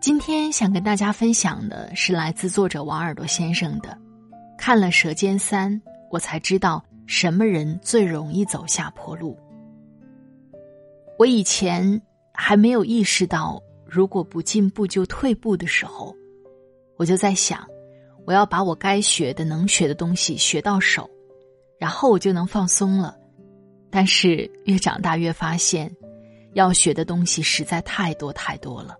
今天想跟大家分享的是来自作者王耳朵先生的。看了《舌尖三》，我才知道什么人最容易走下坡路。我以前还没有意识到，如果不进步就退步的时候，我就在想，我要把我该学的、能学的东西学到手，然后我就能放松了。但是越长大越发现，要学的东西实在太多太多了。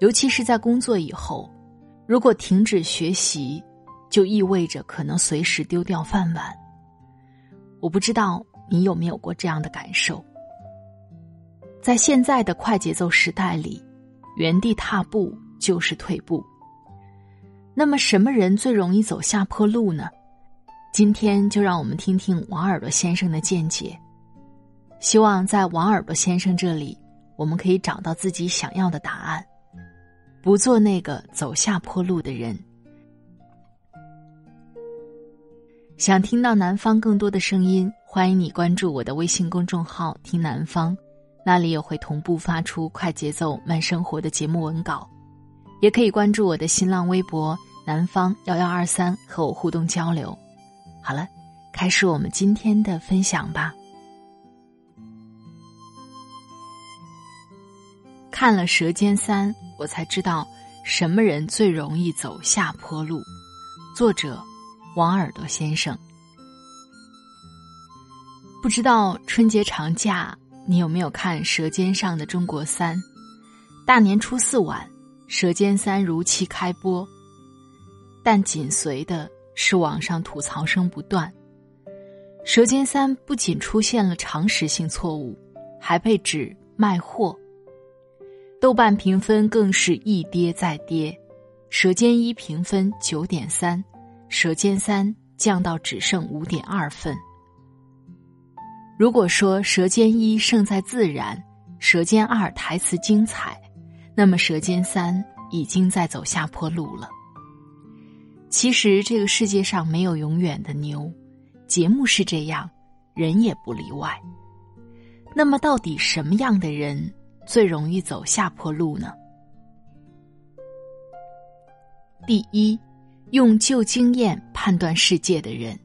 尤其是在工作以后，如果停止学习，就意味着可能随时丢掉饭碗。我不知道你有没有过这样的感受。在现在的快节奏时代里，原地踏步就是退步。那么，什么人最容易走下坡路呢？今天就让我们听听王耳朵先生的见解。希望在王耳朵先生这里，我们可以找到自己想要的答案。不做那个走下坡路的人。想听到南方更多的声音，欢迎你关注我的微信公众号“听南方”，那里也会同步发出快节奏慢生活的节目文稿。也可以关注我的新浪微博“南方幺幺二三”和我互动交流。好了，开始我们今天的分享吧。看了《舌尖三》。我才知道什么人最容易走下坡路。作者王耳朵先生。不知道春节长假你有没有看《舌尖上的中国三》？大年初四晚，《舌尖三》如期开播，但紧随的是网上吐槽声不断。《舌尖三》不仅出现了常识性错误，还被指卖货。豆瓣评分更是一跌再跌，《舌尖一》评分九点三，《舌尖三》降到只剩五点二分。如果说《舌尖一》胜在自然，《舌尖二》台词精彩，那么《舌尖三》已经在走下坡路了。其实这个世界上没有永远的牛，节目是这样，人也不例外。那么到底什么样的人？最容易走下坡路呢？第一，用旧经验判断世界的人。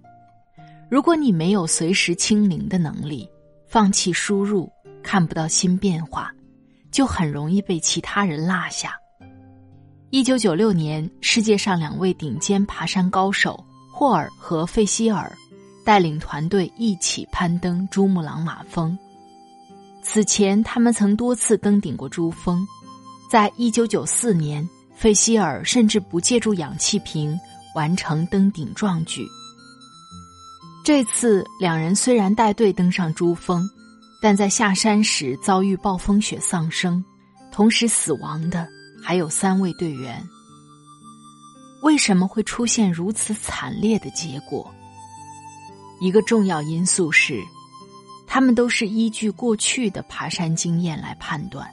如果你没有随时清零的能力，放弃输入，看不到新变化，就很容易被其他人落下。一九九六年，世界上两位顶尖爬山高手霍尔和费希尔带领团队一起攀登珠穆朗玛峰。此前，他们曾多次登顶过珠峰。在一九九四年，费希尔甚至不借助氧气瓶完成登顶壮举。这次，两人虽然带队登上珠峰，但在下山时遭遇暴风雪丧生，同时死亡的还有三位队员。为什么会出现如此惨烈的结果？一个重要因素是。他们都是依据过去的爬山经验来判断，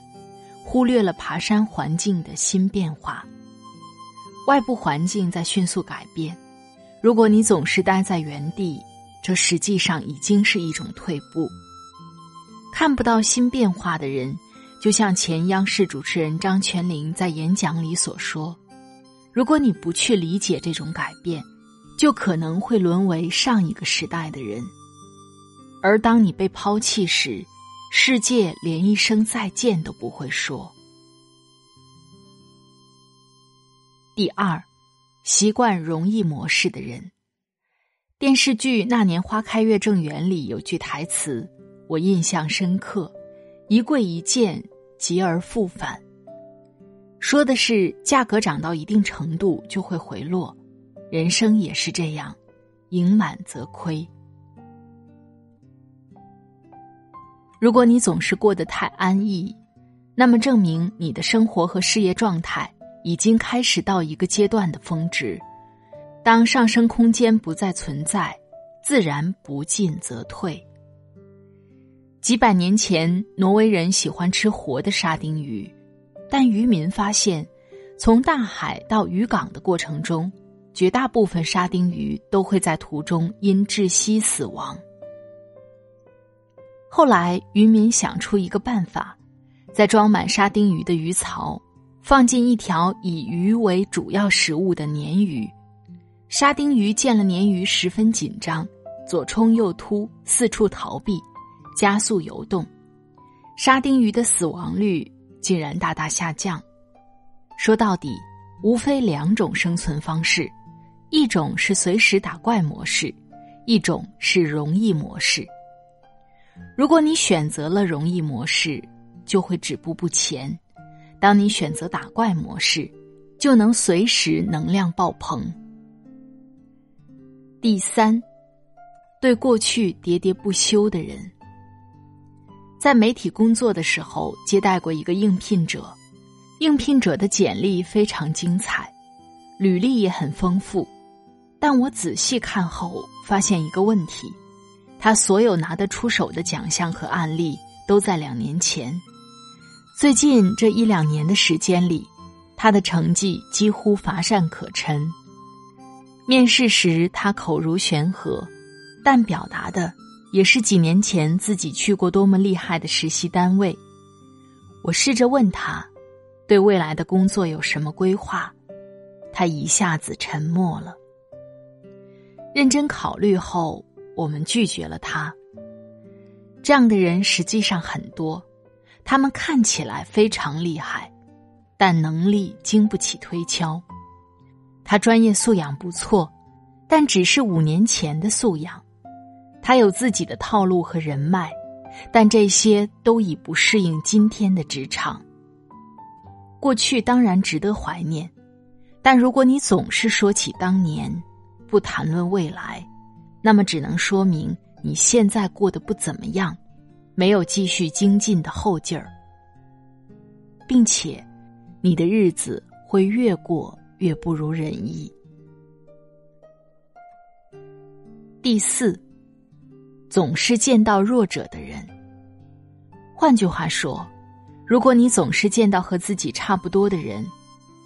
忽略了爬山环境的新变化。外部环境在迅速改变，如果你总是待在原地，这实际上已经是一种退步。看不到新变化的人，就像前央视主持人张泉灵在演讲里所说：“如果你不去理解这种改变，就可能会沦为上一个时代的人。”而当你被抛弃时，世界连一声再见都不会说。第二，习惯容易模式的人。电视剧《那年花开月正圆》里有句台词，我印象深刻：“一贵一贱，急而复返。”说的是价格涨到一定程度就会回落，人生也是这样，盈满则亏。如果你总是过得太安逸，那么证明你的生活和事业状态。已经开始到一个阶段的峰值，当上升空间不再存在，自然不进则退。几百年前，挪威人喜欢吃活的沙丁鱼，但渔民发现，从大海到渔港的过程中，绝大部分沙丁鱼都会在途中因窒息死亡。后来，渔民想出一个办法，在装满沙丁鱼的鱼槽。放进一条以鱼为主要食物的鲶鱼，沙丁鱼见了鲶鱼十分紧张，左冲右突，四处逃避，加速游动，沙丁鱼的死亡率竟然大大下降。说到底，无非两种生存方式，一种是随时打怪模式，一种是容易模式。如果你选择了容易模式，就会止步不前。当你选择打怪模式，就能随时能量爆棚。第三，对过去喋喋不休的人，在媒体工作的时候接待过一个应聘者，应聘者的简历非常精彩，履历也很丰富，但我仔细看后发现一个问题：他所有拿得出手的奖项和案例都在两年前。最近这一两年的时间里，他的成绩几乎乏善可陈。面试时他口如悬河，但表达的也是几年前自己去过多么厉害的实习单位。我试着问他，对未来的工作有什么规划，他一下子沉默了。认真考虑后，我们拒绝了他。这样的人实际上很多。他们看起来非常厉害，但能力经不起推敲。他专业素养不错，但只是五年前的素养。他有自己的套路和人脉，但这些都已不适应今天的职场。过去当然值得怀念，但如果你总是说起当年，不谈论未来，那么只能说明你现在过得不怎么样。没有继续精进的后劲儿，并且，你的日子会越过越不如人意。第四，总是见到弱者的人。换句话说，如果你总是见到和自己差不多的人，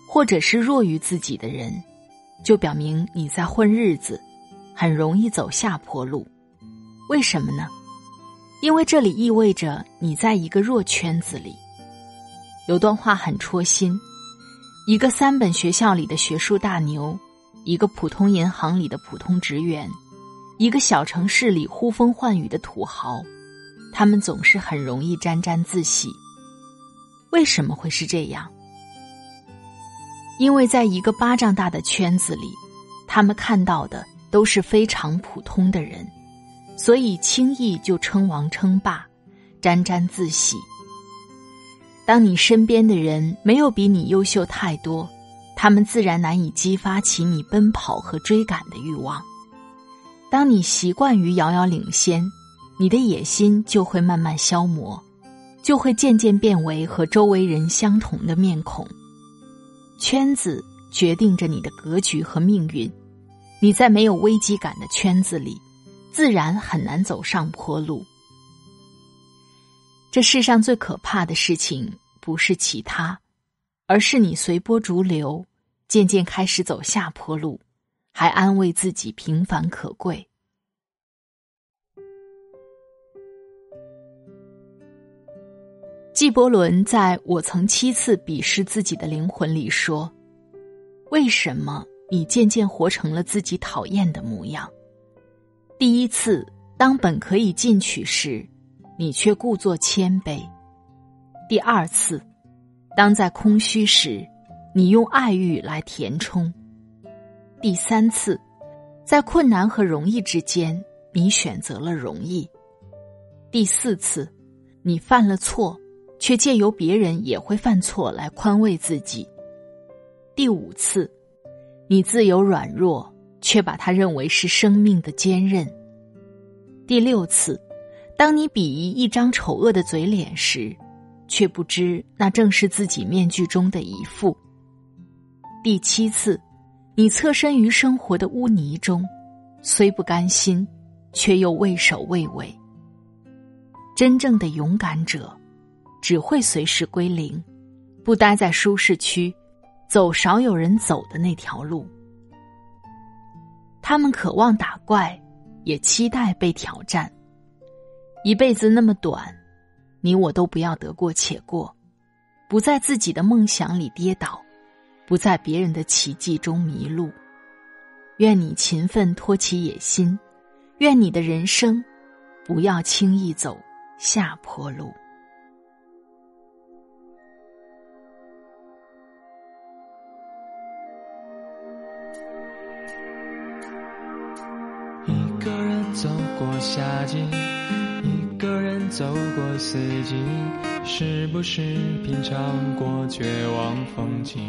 或者是弱于自己的人，就表明你在混日子，很容易走下坡路。为什么呢？因为这里意味着你在一个弱圈子里。有段话很戳心：一个三本学校里的学术大牛，一个普通银行里的普通职员，一个小城市里呼风唤雨的土豪，他们总是很容易沾沾自喜。为什么会是这样？因为在一个巴掌大的圈子里，他们看到的都是非常普通的人。所以轻易就称王称霸，沾沾自喜。当你身边的人没有比你优秀太多，他们自然难以激发起你奔跑和追赶的欲望。当你习惯于遥遥领先，你的野心就会慢慢消磨，就会渐渐变为和周围人相同的面孔。圈子决定着你的格局和命运。你在没有危机感的圈子里。自然很难走上坡路。这世上最可怕的事情不是其他，而是你随波逐流，渐渐开始走下坡路，还安慰自己平凡可贵。纪伯伦在我曾七次鄙视自己的灵魂里说：“为什么你渐渐活成了自己讨厌的模样？”第一次，当本可以进取时，你却故作谦卑；第二次，当在空虚时，你用爱欲来填充；第三次，在困难和容易之间，你选择了容易；第四次，你犯了错，却借由别人也会犯错来宽慰自己；第五次，你自由软弱，却把它认为是生命的坚韧；第六次，当你鄙夷一张丑恶的嘴脸时。却不知那正是自己面具中的一副。第七次，你侧身于生活的污泥中，虽不甘心，却又畏首畏尾。真正的勇敢者，只会随时归零，不待在舒适区，走少有人走的那条路。他们渴望打怪，也期待被挑战。一辈子那么短。你我都不要得过且过，不在自己的梦想里跌倒，不在别人的奇迹中迷路。愿你勤奋托起野心，愿你的人生不要轻易走下坡路。走过夏季。一个人走过四季，是不是品尝过绝望风景？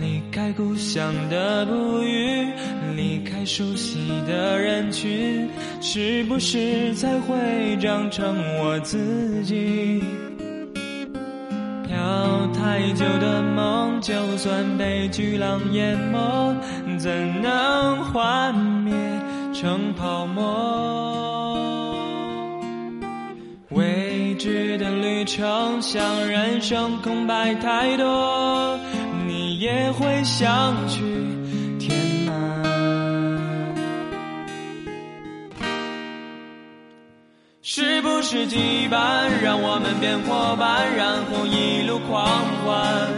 离开故乡的哺育，离开熟悉的人群，是不是才会长成我自己？久的梦，就算被巨浪淹没，怎能幻灭成泡沫？未知的旅程像人生空白太多，你也会想去是不是羁绊让我们变伙伴，然后一路狂欢？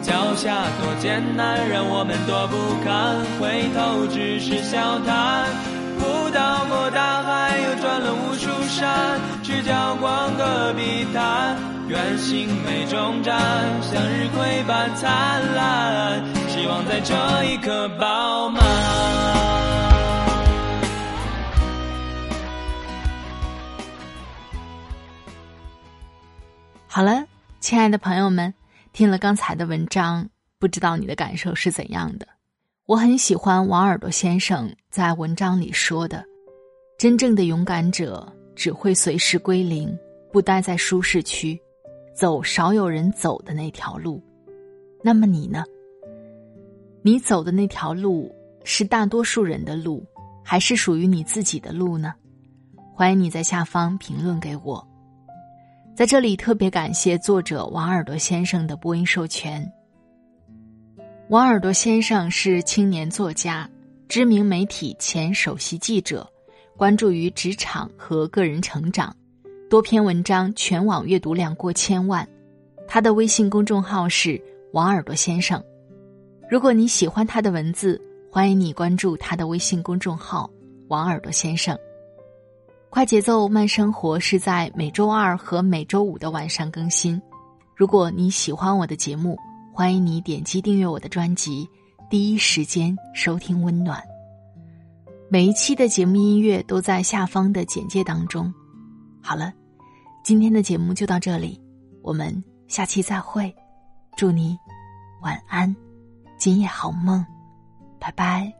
脚下多艰难，让我们多不堪，回头只是笑谈。不到过大海，又转了无数山，去眺望戈壁滩。愿星美终站，向日葵般灿烂，希望在这一刻饱满。好了，亲爱的朋友们，听了刚才的文章，不知道你的感受是怎样的？我很喜欢王耳朵先生在文章里说的：“真正的勇敢者只会随时归零，不待在舒适区，走少有人走的那条路。”那么你呢？你走的那条路是大多数人的路，还是属于你自己的路呢？欢迎你在下方评论给我。在这里特别感谢作者王耳朵先生的播音授权。王耳朵先生是青年作家，知名媒体前首席记者，关注于职场和个人成长，多篇文章全网阅读量过千万。他的微信公众号是王耳朵先生。如果你喜欢他的文字，欢迎你关注他的微信公众号王耳朵先生。快节奏慢生活是在每周二和每周五的晚上更新。如果你喜欢我的节目，欢迎你点击订阅我的专辑，第一时间收听温暖。每一期的节目音乐都在下方的简介当中。好了，今天的节目就到这里，我们下期再会。祝你晚安，今夜好梦，拜拜。